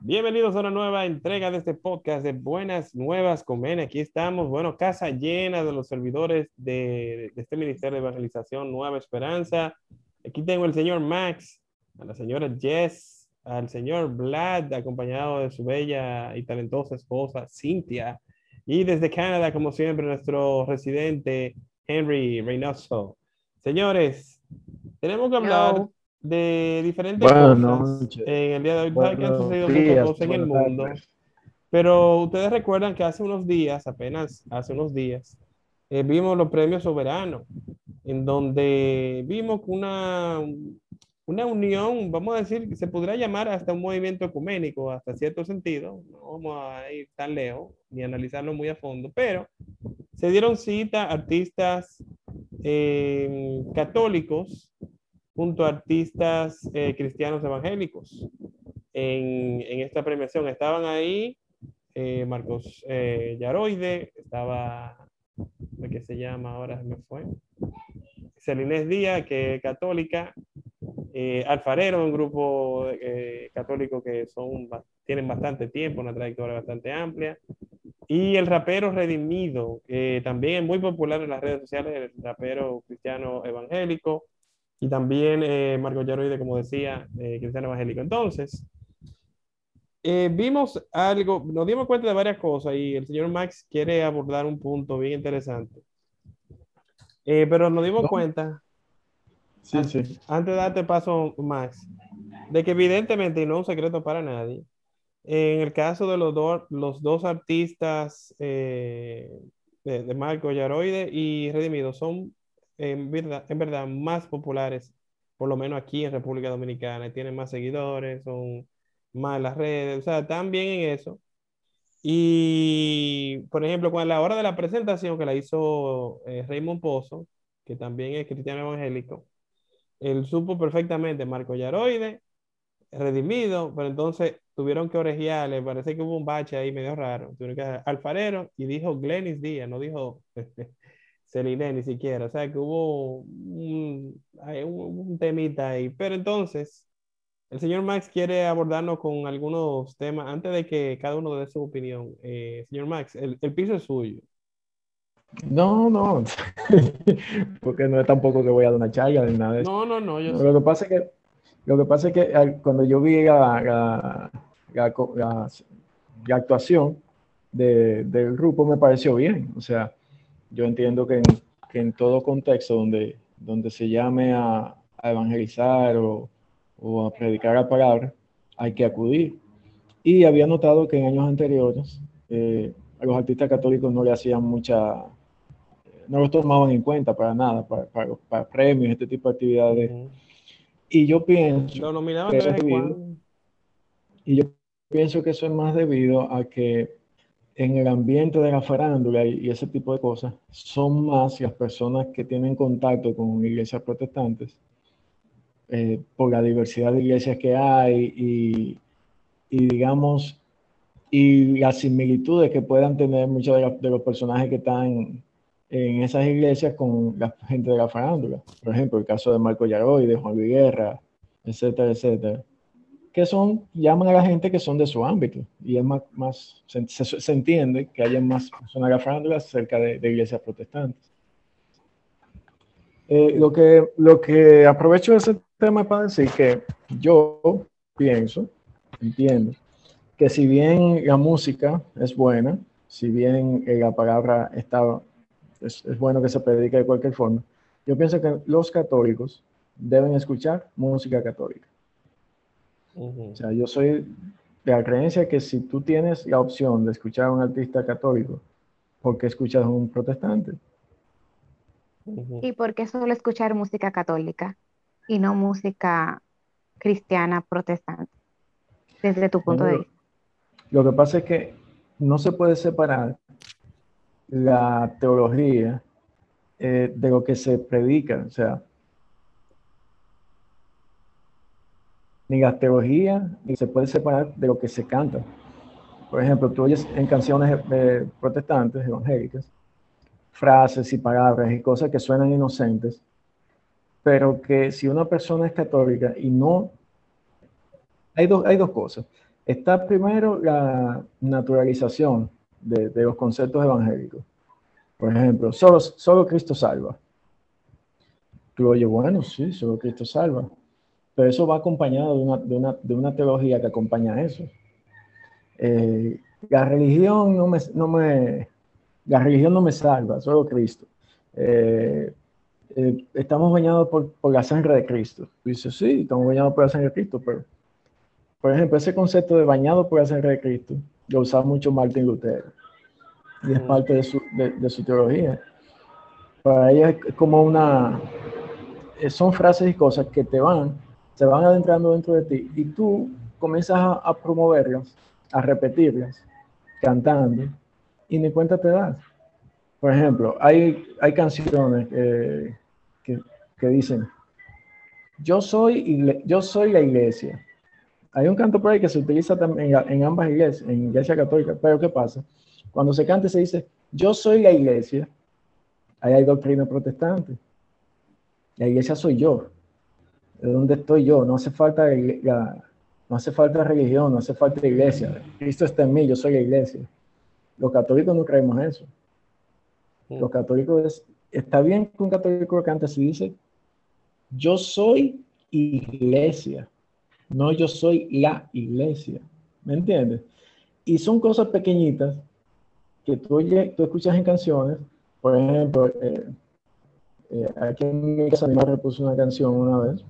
Bienvenidos a una nueva entrega de este podcast de Buenas Nuevas con Aquí estamos, bueno, casa llena de los servidores de, de, este Ministerio de Evangelización Nueva Esperanza. Aquí tengo al señor Max, a la señora Jess, al señor Vlad, acompañado de su bella y talentosa esposa Cynthia. Y desde Canadá, como siempre, nuestro residente Henry Reynoso. Señores, tenemos que hablar de diferentes cosas en el día de hoy. que han sucedido muchas cosas en el mundo. Pero ustedes recuerdan que hace unos días, apenas hace unos días, eh, vimos los premios soberanos, en donde vimos una, una unión, vamos a decir, que se podría llamar hasta un movimiento ecuménico, hasta cierto sentido. No vamos a ir tan lejos ni analizarlo muy a fondo, pero se dieron cita artistas eh, católicos junto a artistas eh, cristianos evangélicos en, en, esta premiación. Estaban ahí eh, Marcos eh, Yaroide, estaba, ¿qué se llama ahora? Me fue. Celinés Díaz, que es católica, Alfarero, un grupo católico que son, tienen bastante tiempo, una trayectoria bastante amplia. Y el rapero Redimido, que también es muy popular en las redes sociales, el rapero cristiano evangélico y también eh, Marco Yaroide, como decía, eh, cristiano evangélico. Entonces, eh, vimos algo, nos dimos cuenta de varias cosas y el señor Max quiere abordar un punto bien interesante. Pero nos dimos cuenta, sí, sí. antes de darte paso, Max, de que evidentemente, y no es un secreto para nadie, en el caso de los, dos los dos artistas de, de Marco Yaroide y Redimido son en verdad, en verdad más populares, por lo menos aquí en República Dominicana, tienen más seguidores, son más las redes, o sea, están bien en eso. Y, por ejemplo, con la hora de la presentación que la hizo eh, Raymond Pozo, que también es cristiano evangélico, él supo perfectamente Marco Yaroide, redimido, pero entonces tuvieron que orejearle, parece que hubo un bache ahí medio raro, tuvieron que alfarero y dijo Glenis Díaz, no dijo Celine ni siquiera, o sea que hubo un, un, temita ahí, pero entonces el señor Max quiere abordarnos con algunos temas antes de que cada uno dé su opinión. Eh, señor Max, el, el, piso es suyo. No, no, porque no es tampoco que voy a dar una charla ni nada de eso. No, no, no. Yo lo, que pasa es que, lo que pasa es que cuando yo vi la, la, la, la actuación de, del grupo me pareció bien, o sea, yo entiendo que en, que en todo contexto donde, donde se llame a, a evangelizar o, o, a predicar la palabra, hay que acudir. Y había notado que en años anteriores eh, a los artistas católicos no le hacían mucha, no los tomaban en cuenta para nada, para, para, para premios, este tipo de actividades. Y yo pienso... Lo nominaban y yo pienso que eso es más debido a que en el ambiente de la farándula y, ese tipo de cosas, son más las personas que tienen contacto con iglesias protestantes, eh, por la diversidad de iglesias que hay y, y, digamos, y las similitudes que puedan tener muchos de, los personajes que están en esas iglesias con la gente de la farándula. Por ejemplo, el caso de Marco Yaroy, de Juan Luis Guerra, etcétera, etcétera que son, llaman a la gente que son de su ámbito y es más, más se, se, entiende que haya más personas gafrándolas cerca de, de, iglesias protestantes. Eh, lo, que, lo que aprovecho de ese tema para decir que yo pienso, entiendo, que si bien la música es buena, si bien eh, la palabra está, es, es bueno que se predique de cualquier forma, yo pienso que los católicos deben escuchar música católica. O sea, yo soy de la creencia que si tú tienes la opción de escuchar a un artista católico, ¿por qué escuchas a un protestante? ¿Y por qué solo escuchar música católica y no música cristiana protestante? Desde tu punto de vista. Lo que pasa es que no se puede separar la teología eh, de lo que se predica. O sea, ni la teología ni se puede separar de lo que se canta. Por ejemplo, tú oyes en canciones eh, protestantes, evangélicas, frases y palabras y cosas que suenan inocentes, pero que si una persona es católica y no hay, dos, hay dos cosas. Está primero la naturalización de, de los conceptos evangélicos. Por ejemplo, solo, solo Cristo salva. Tú oyes, bueno, sí, solo Cristo salva. Pero eso va acompañado de una, de una, de una teología que acompaña eso. Eh, la religión no me, no me, la religión no me salva, solo Cristo. Eh, eh, estamos bañados por, por, la sangre de Cristo. Dice, sí, estamos bañados por la sangre de Cristo, pero, por ejemplo, ese concepto de bañado por la sangre de Cristo lo usaba mucho Martin Lutero y es parte de su, de, su teología. Para ella es como una, son frases y cosas que te van, se van adentrando dentro de ti y tú comienzas a, a promoverlas, a repetirlas, cantando y ni cuenta te das. Por ejemplo, hay, hay canciones que, que, dicen, yo soy, yo soy la iglesia. Hay un canto por ahí que se utiliza también en, ambas iglesias, en iglesia católica, pero ¿qué pasa? Cuando se canta se dice, yo soy la iglesia, ahí hay doctrina protestante. La iglesia soy yo. ¿De dónde estoy yo? No hace falta no hace falta religión, no hace falta iglesia. Cristo está en mí, yo soy la iglesia. Los católicos no creemos eso. Mm. Los católicos, está bien que un católico cante así dice, yo soy iglesia, no yo soy la iglesia. ¿Me entiendes? Y son cosas pequeñitas que tú, tú escuchas en canciones. Por ejemplo, eh, eh, aquí en mi casa mi madre puso una canción una vez.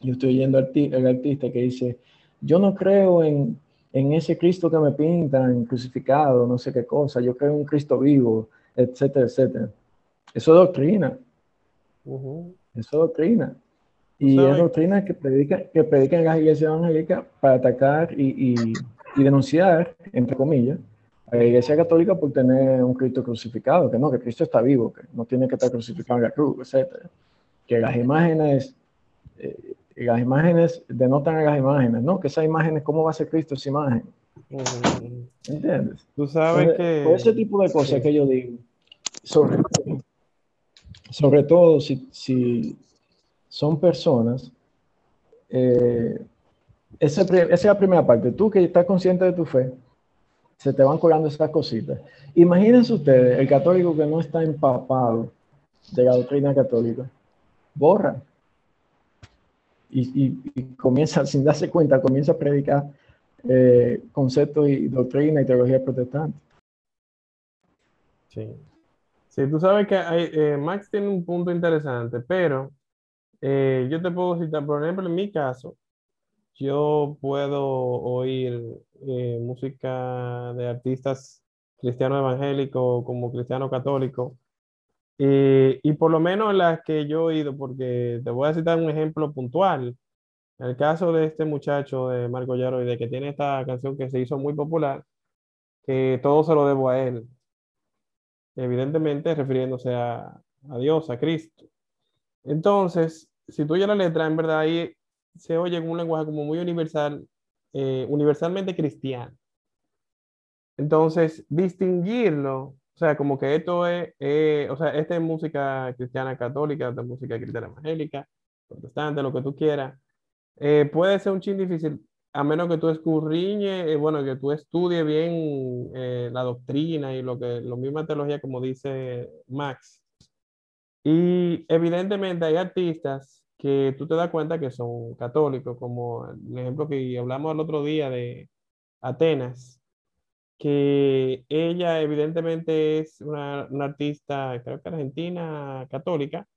Y estoy oyendo al artista que dice, yo no creo en en ese Cristo que me pintan, crucificado, no sé qué cosa, yo creo en un Cristo vivo, etcétera, etcétera. Eso es doctrina. Eso es doctrina. Y es doctrina que predican que predica en las iglesias evangélicas para atacar y, y, denunciar, entre comillas, a la iglesia católica por tener un Cristo crucificado, que no, que Cristo está vivo, que no tiene que estar crucificado en la cruz, etcétera. Que las imágenes eh, las imágenes denotan a las imágenes, ¿no? Que esas imágenes, ¿cómo va a ser Cristo esa imagen? ¿Entiendes? Tú sabes que... Por ese tipo de cosas que yo digo, sobre, sobre todo si, si son personas, eh, esa, esa, es la primera parte, tú que estás consciente de tu fe, se te van colando esas cositas. Imagínense ustedes, el católico que no está empapado de la doctrina católica, borra y, comienza, sin darse cuenta, comienza a predicar eh, conceptos y doctrina y teología protestante. Sí. Sí, tú sabes que eh, Max tiene un punto interesante, pero eh, yo te puedo citar, por ejemplo, en mi caso, yo puedo oír música de artistas cristianos evangélicos como cristiano católico eh, y por lo menos las que yo he oído, porque te voy a citar un ejemplo puntual. El caso de este muchacho de Marco de que tiene esta canción que se hizo muy popular, que todo se lo debo a él. Evidentemente refiriéndose a, a Dios, a Cristo. Entonces, si tú oyes la letra, en verdad ahí se oye en un lenguaje como muy universal, eh, universalmente cristiano. Entonces, distinguirlo o sea, como que esto es, eh, o sea, esta es música cristiana católica, esta es música cristiana evangélica, protestante, lo que tú quieras. Eh, puede ser un chin difícil, a menos que tú escurriñes, eh, bueno, que tú estudies bien la doctrina y lo que, lo misma teología como dice Max. Y evidentemente hay artistas que tú te das cuenta que son católicos, como el ejemplo que hablamos el otro día de Atenas, que ella evidentemente es una, artista, creo que argentina, católica,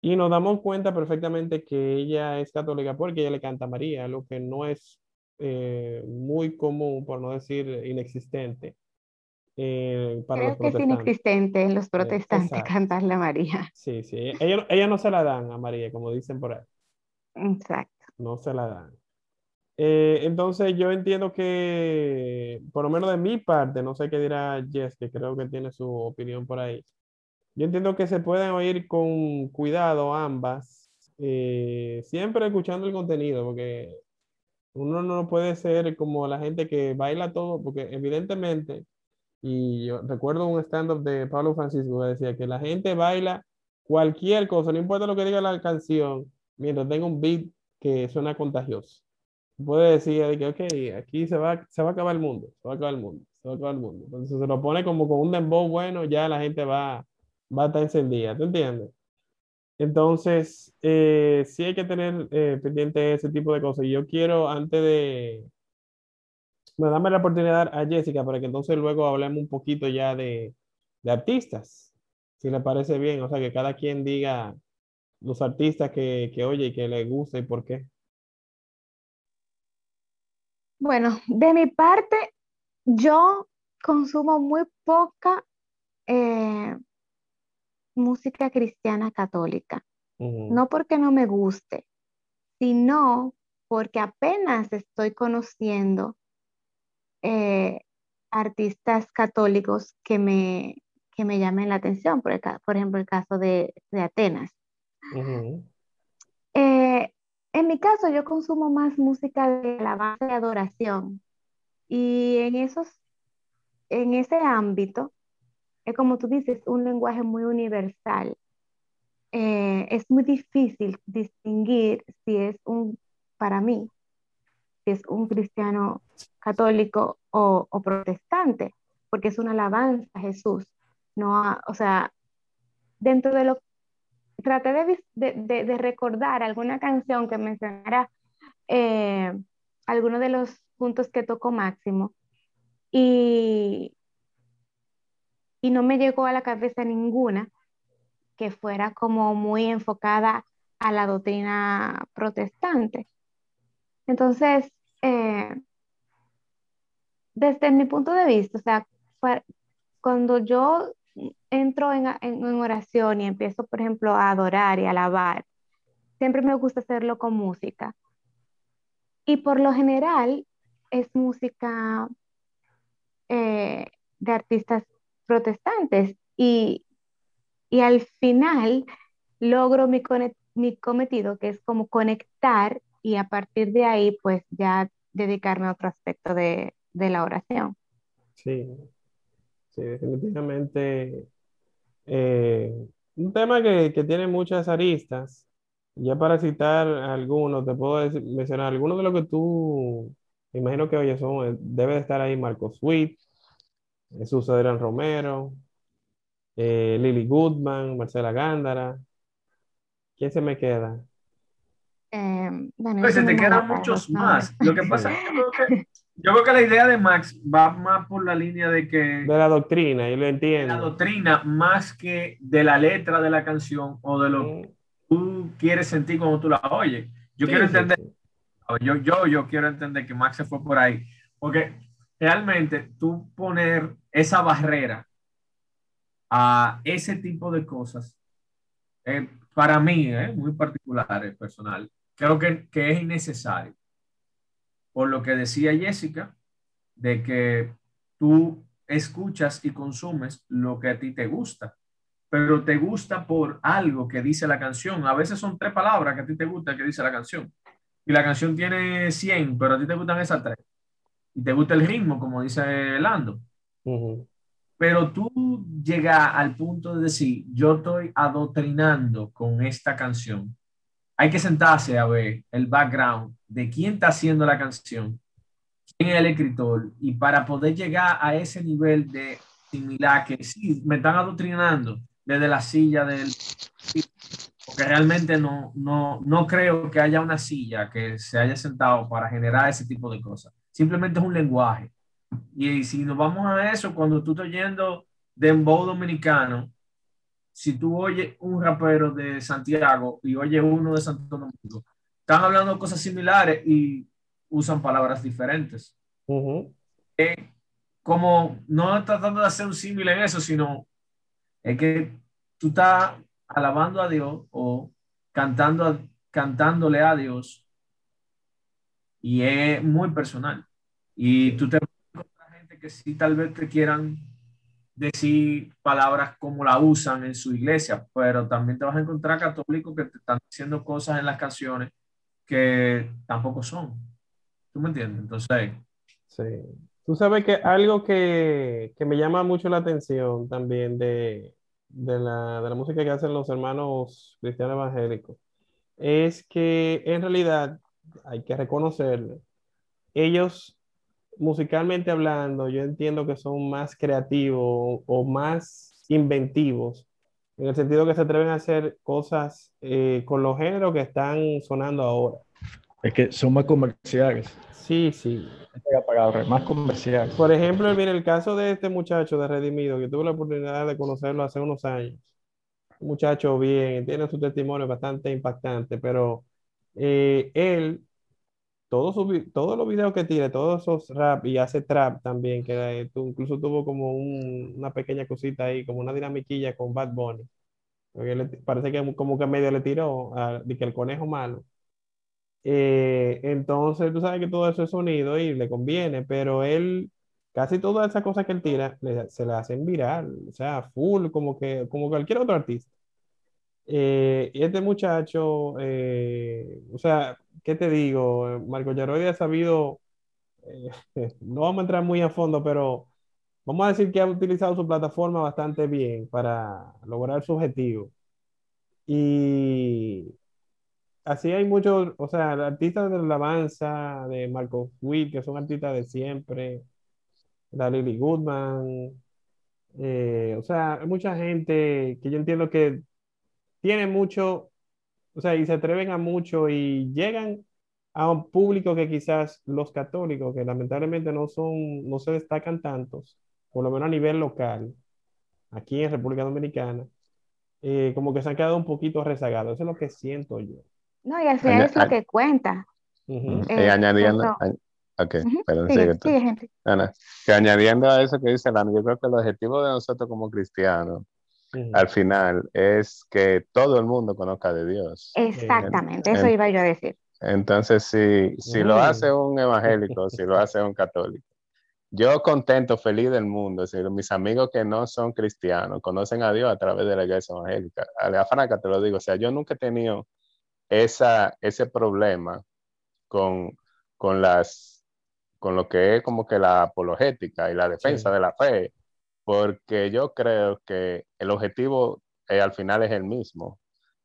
y nos damos cuenta perfectamente que ella es católica porque ella le canta a María, lo que no es eh, muy común, por no decir inexistente. Eh, Creo que es inexistente en los protestantes cantarle a María. Sí, sí. Ella, ella no se la dan a María, como dicen por ahí. Exacto. No se la dan. Eh, entonces yo entiendo que, por lo menos de mi parte, no sé qué dirá Jess, que creo que tiene su opinión por ahí. Yo entiendo que se pueden oír con cuidado ambas, eh, siempre escuchando el contenido, porque uno no puede ser como la gente que baila todo, porque evidentemente, y yo recuerdo un stand-up de Pablo Francisco que decía que la gente baila cualquier cosa, no importa lo que diga la canción, mientras tenga un beat que suena contagioso. Puede decir que, ok, aquí se va, se va a acabar el mundo, se va a acabar el mundo, se va a acabar el mundo. Entonces se lo pone como con un dembow bueno, ya la gente va, va a estar encendida, ¿te entiendes? Entonces, eh, sí hay que tener eh, pendiente ese tipo de cosas. Yo quiero, antes de, bueno, dame la oportunidad a Jessica para que entonces luego hablemos un poquito ya de, de artistas, si le parece bien. O sea, que cada quien diga los artistas que, que oye y que le gusta y por qué. Bueno, de mi parte, yo consumo muy poca eh, música cristiana católica. No porque no me guste, sino porque apenas estoy conociendo eh, artistas católicos que me, que me llamen la atención, por, por ejemplo, el caso de, Atenas. Eh, en mi caso, yo consumo más música de alabanza y adoración. Y en esos, en ese ámbito, es como tú dices, un lenguaje muy universal. Eh, es muy difícil distinguir si es un, para mí, si es un cristiano católico o, protestante, porque es una alabanza a Jesús. No o sea, dentro de lo traté de, recordar alguna canción que mencionara eh, alguno de los puntos que tocó Máximo y, y no me llegó a la cabeza ninguna que fuera como muy enfocada a la doctrina protestante. Entonces, eh, desde mi punto de vista, o sea, cuando yo entro en, en, oración y empiezo, por ejemplo, a adorar y alabar, siempre me gusta hacerlo con música. Y por lo general es música eh, de artistas protestantes y, y al final logro mi, mi cometido, que es como conectar y a partir de ahí pues ya dedicarme a otro aspecto de, de la oración. Sí, sí, definitivamente. Eh, un tema que, que, tiene muchas aristas. Ya para citar algunos, te puedo mencionar algunos de los que tú, imagino que oye, son, eh, debe de estar ahí Marco Sweet, Jesús Adrián Romero, eh, Lily Goodman, Marcela Gándara. ¿Quién se me queda? pues se te quedan muchos más. Lo que pasa es que yo creo que la idea de Max va más por la línea de que... De la doctrina, yo lo entiendo. De la doctrina más que de la letra de la canción o de lo que tú quieres sentir cuando tú la oyes. Yo quiero entender, Yo, yo, yo quiero entender que Max se fue por ahí, porque realmente tú poner esa barrera a ese tipo de cosas, eh, para mí, eh, muy particular, eh, personal, creo que, que es innecesario por lo que decía Jessica, de que tú escuchas y consumes lo que a ti te gusta, pero te gusta por algo que dice la canción. A veces son tres palabras que a ti te gusta que dice la canción. Y la canción tiene 100, pero a ti te gustan esas tres. Y te gusta el ritmo, como dice Lando. Pero tú llegas al punto de decir, yo estoy adoctrinando con esta canción hay que sentarse a ver el background de quién está haciendo la canción, quién es el escritor, y para poder llegar a ese nivel de similar que sí, me están adoctrinando desde la silla del... Porque realmente no, no, no creo que haya una silla que se haya sentado para generar ese tipo de cosas. Simplemente es un lenguaje. Y si nos vamos a eso, cuando tú estás yendo de dembow dominicano, si tú oyes un rapero de Santiago y oyes uno de Santo Domingo, están hablando cosas similares y usan palabras diferentes. Eh, como no tratando de hacer un símil en eso, sino es que tú estás alabando a Dios o cantando, cantándole a Dios y es muy personal. Y tú te encuentras gente que sí tal vez te quieran decir palabras como la usan en su iglesia, pero también te vas a encontrar católicos que te están diciendo cosas en las canciones que tampoco son. ¿Tú me entiendes? Entonces... Sí. Tú sabes que algo que, que me llama mucho la atención también de, de, la, de la música que hacen los hermanos cristianos evangélicos es que en realidad hay que reconocerlo. Ellos, musicalmente hablando, yo entiendo que son más creativos o más inventivos, en el sentido que se atreven a hacer cosas eh, con los géneros que están sonando ahora. Es que son más comerciales. Sí, sí. más comerciales. Por ejemplo, mira, el caso de este muchacho de Redimido, que tuve la oportunidad de conocerlo hace unos años. Un muchacho bien, tiene su testimonio bastante impactante, pero eh, él, todos, todos los videos que tiene, todos esos rap y hace trap también, que eh, incluso tuvo como una pequeña cosita ahí, como una dinamiquilla con Bad Bunny. parece que como que medio le tiró a, de que el conejo malo. Eh, entonces, tú sabes que todo eso es sonido y le conviene, pero él, casi todas esas cosas que él tira, se le hacen viral, o sea, full, como que como cualquier otro artista. Eh, y este muchacho, eh, o sea, ¿qué te digo? Marco Yaroide ha sabido, no vamos a entrar muy a fondo, pero vamos a decir que ha utilizado su plataforma bastante bien para lograr su objetivo. Y así hay muchos, o sea, artistas de la alabanza, de Marco Witt, que son artistas de siempre, la Lily Goodman, eh, o sea, hay mucha gente que yo entiendo que tiene mucho, o sea, y se atreven a mucho y llegan a un público que quizás los católicos, que lamentablemente no son, no se destacan tantos, por lo menos a nivel local, aquí en República Dominicana, eh, como que se han quedado un poquito rezagados. Eso es lo que siento yo. No, y al final es lo que cuenta. Eh, añadiendo, ok, perdón, sí, que añadiendo a eso que dice Lana, yo creo que el objetivo de nosotros como cristianos, al final, es que todo el mundo conozca de Dios. Exactamente, eso iba yo a decir. Entonces, si, si lo hace un evangélico, si lo hace un católico, yo contento, feliz del mundo, si mis amigos que no son cristianos conocen a Dios a través de la iglesia evangélica. A la franca te lo digo, o sea, yo nunca he tenido esa, ese problema con, con, las, con lo que es como que la apologética y la defensa de la fe, porque yo creo que el objetivo eh, al final es el mismo.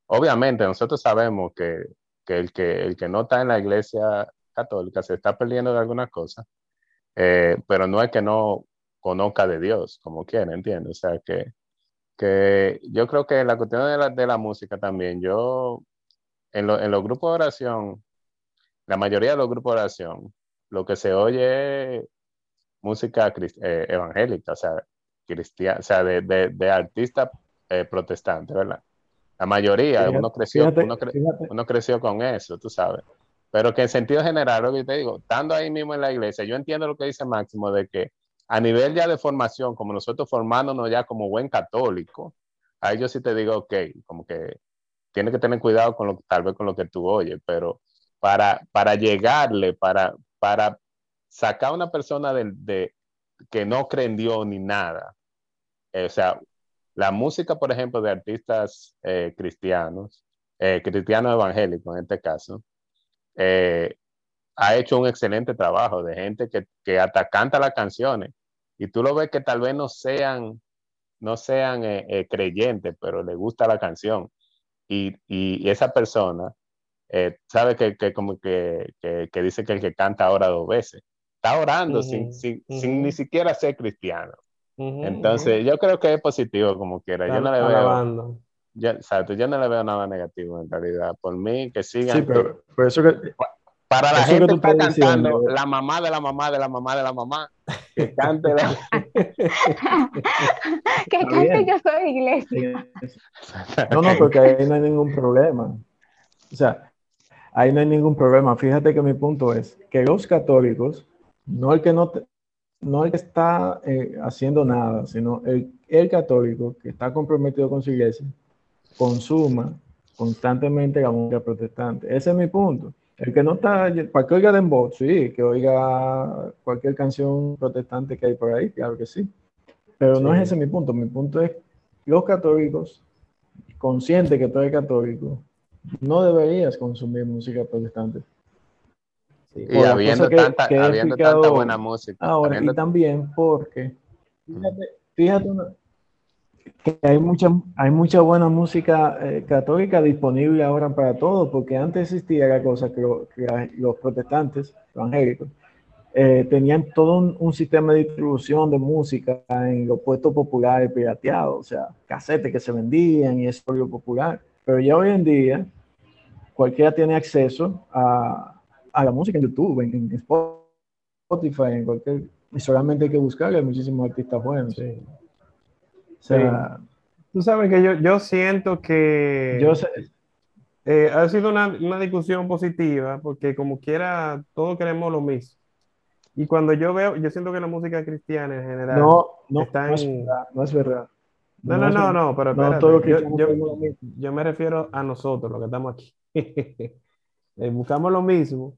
Obviamente nosotros sabemos que, que, el que el que no está en la iglesia católica se está perdiendo de algunas cosas, eh, pero no es que no conozca de Dios como quiere, ¿entiendes? O sea que, que yo creo que la cuestión de la, de la música también, yo en, los grupos de oración, la mayoría de los grupos de oración, lo que se oye es música eh, evangélica, o sea, cristiana, o sea, de, de, artistas eh, protestantes, ¿verdad? La mayoría, uno, creció, uno, creció con eso, tú sabes. Pero que en sentido general, lo que te digo, estando ahí mismo en la iglesia, yo entiendo lo que dice Máximo de que a nivel ya de formación, como nosotros formándonos ya como buen católico, ahí yo sí te digo, ok, como que tienes que tener cuidado con lo, tal vez con lo que tú oyes, pero para, para llegarle, para, para sacar a una persona de, que no cree en Dios ni nada, o sea, la música, por ejemplo, de artistas eh, cristianos, eh, cristianos evangélicos en este caso, ha hecho un excelente trabajo de gente que, que hasta canta las canciones. Y tú lo ves que tal vez no sean, no sean creyentes, pero le gusta la canción. Y, y, esa persona eh, sabe que, que como que, que, dice que el que canta ahora dos veces, está orando sin, sin, sin, ni siquiera ser cristiano. Entonces, yo creo que es positivo como quiera. yo no le veo. Yo, yo no le veo nada negativo en realidad. Por mí, que sigan. Sí, pero por eso que. Para la gente que está cantando la mamá de la mamá de la mamá de la mamá, que cante la... que cante yo soy iglesia. No, no, porque ahí no hay ningún problema. O sea, ahí no hay ningún problema. Fíjate que mi punto es que los católicos, no el que no, no el que está eh, haciendo nada, sino el, el católico que está comprometido con su iglesia, consuma constantemente la música protestante. Ese es mi punto. El que no está, para que oiga Dembow, sí, que oiga cualquier canción protestante que hay por ahí, claro que sí. Pero no es ese mi punto. Mi punto es los católicos, conscientes que tú eres católico, no deberías consumir música protestante. Y habiendo, tanta, habiendo tanta, buena música. Ahora, y también porque, fíjate, que hay mucha, hay mucha buena música eh, católica disponible ahora para todos, porque antes existía la cosa que, los protestantes evangélicos eh, tenían todo un, sistema de distribución de música en los puestos populares pirateados, o sea, casetes que se vendían y eso lo popular. Pero ya hoy en día cualquiera tiene acceso a, a la música en YouTube, en, Spotify, en cualquier... Y solamente hay que buscarle, hay muchísimos artistas buenos. Sí. O sea, Tú sabes que yo, yo siento que yo sé. Eh, ha sido una, una, discusión positiva porque como quiera todos queremos lo mismo. Y cuando yo veo, yo siento que la música cristiana en general no, no, está no, es verdad, no es verdad. No, no, no, no, pero espérate, yo, yo, yo, me refiero a nosotros, los que estamos aquí. Eh, buscamos lo mismo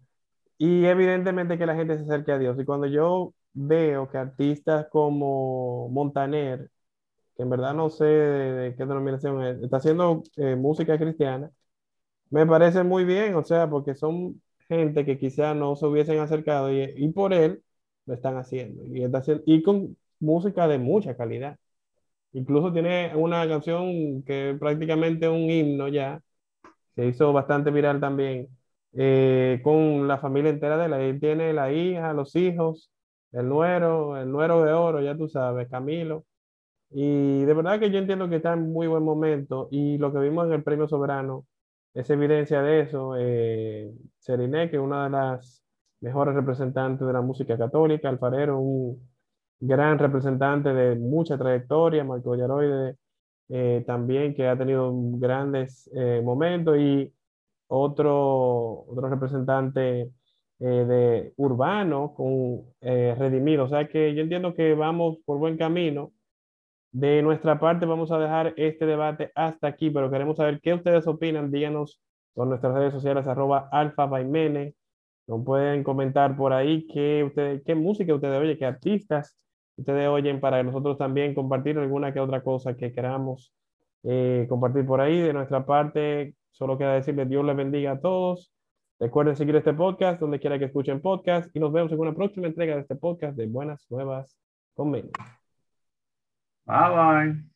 y evidentemente que la gente se acerque a Dios. Y cuando yo veo que artistas como Montaner que en verdad no sé de, qué denominación es, está haciendo eh, música cristiana, me parece muy bien, o sea, porque son gente que quizá no se hubiesen acercado y, por él lo están haciendo. Y, está haciendo, y con música de mucha calidad. Incluso tiene una canción que es prácticamente un himno ya, se hizo bastante viral también, eh, con la familia entera de él. Él tiene la hija, los hijos, el nuero, el nuero de oro, ya tú sabes, Camilo. Y de verdad que yo entiendo que está en muy buen momento y lo que vimos en el Premio Soberano es evidencia de eso. Eh, Seriné, que es una de las mejores representantes de la música católica, Alfarero, un gran representante de mucha trayectoria, Marco Yaroide eh, también, que ha tenido grandes eh, momentos, y otro, otro representante eh, de urbano con Redimido. O sea que yo entiendo que vamos por buen camino de nuestra parte vamos a dejar este debate hasta aquí, pero queremos saber qué ustedes opinan. Díganos por nuestras redes sociales arroba alfa baimene. Nos pueden comentar por ahí qué, ustedes, qué música ustedes oyen, qué artistas ustedes oyen para nosotros también compartir alguna que otra cosa que queramos eh, compartir por ahí. De nuestra parte, solo queda decirles Dios les bendiga a todos. Recuerden seguir este podcast donde quiera que escuchen podcast y nos vemos en una próxima entrega de este podcast de Buenas Nuevas con Bye bye.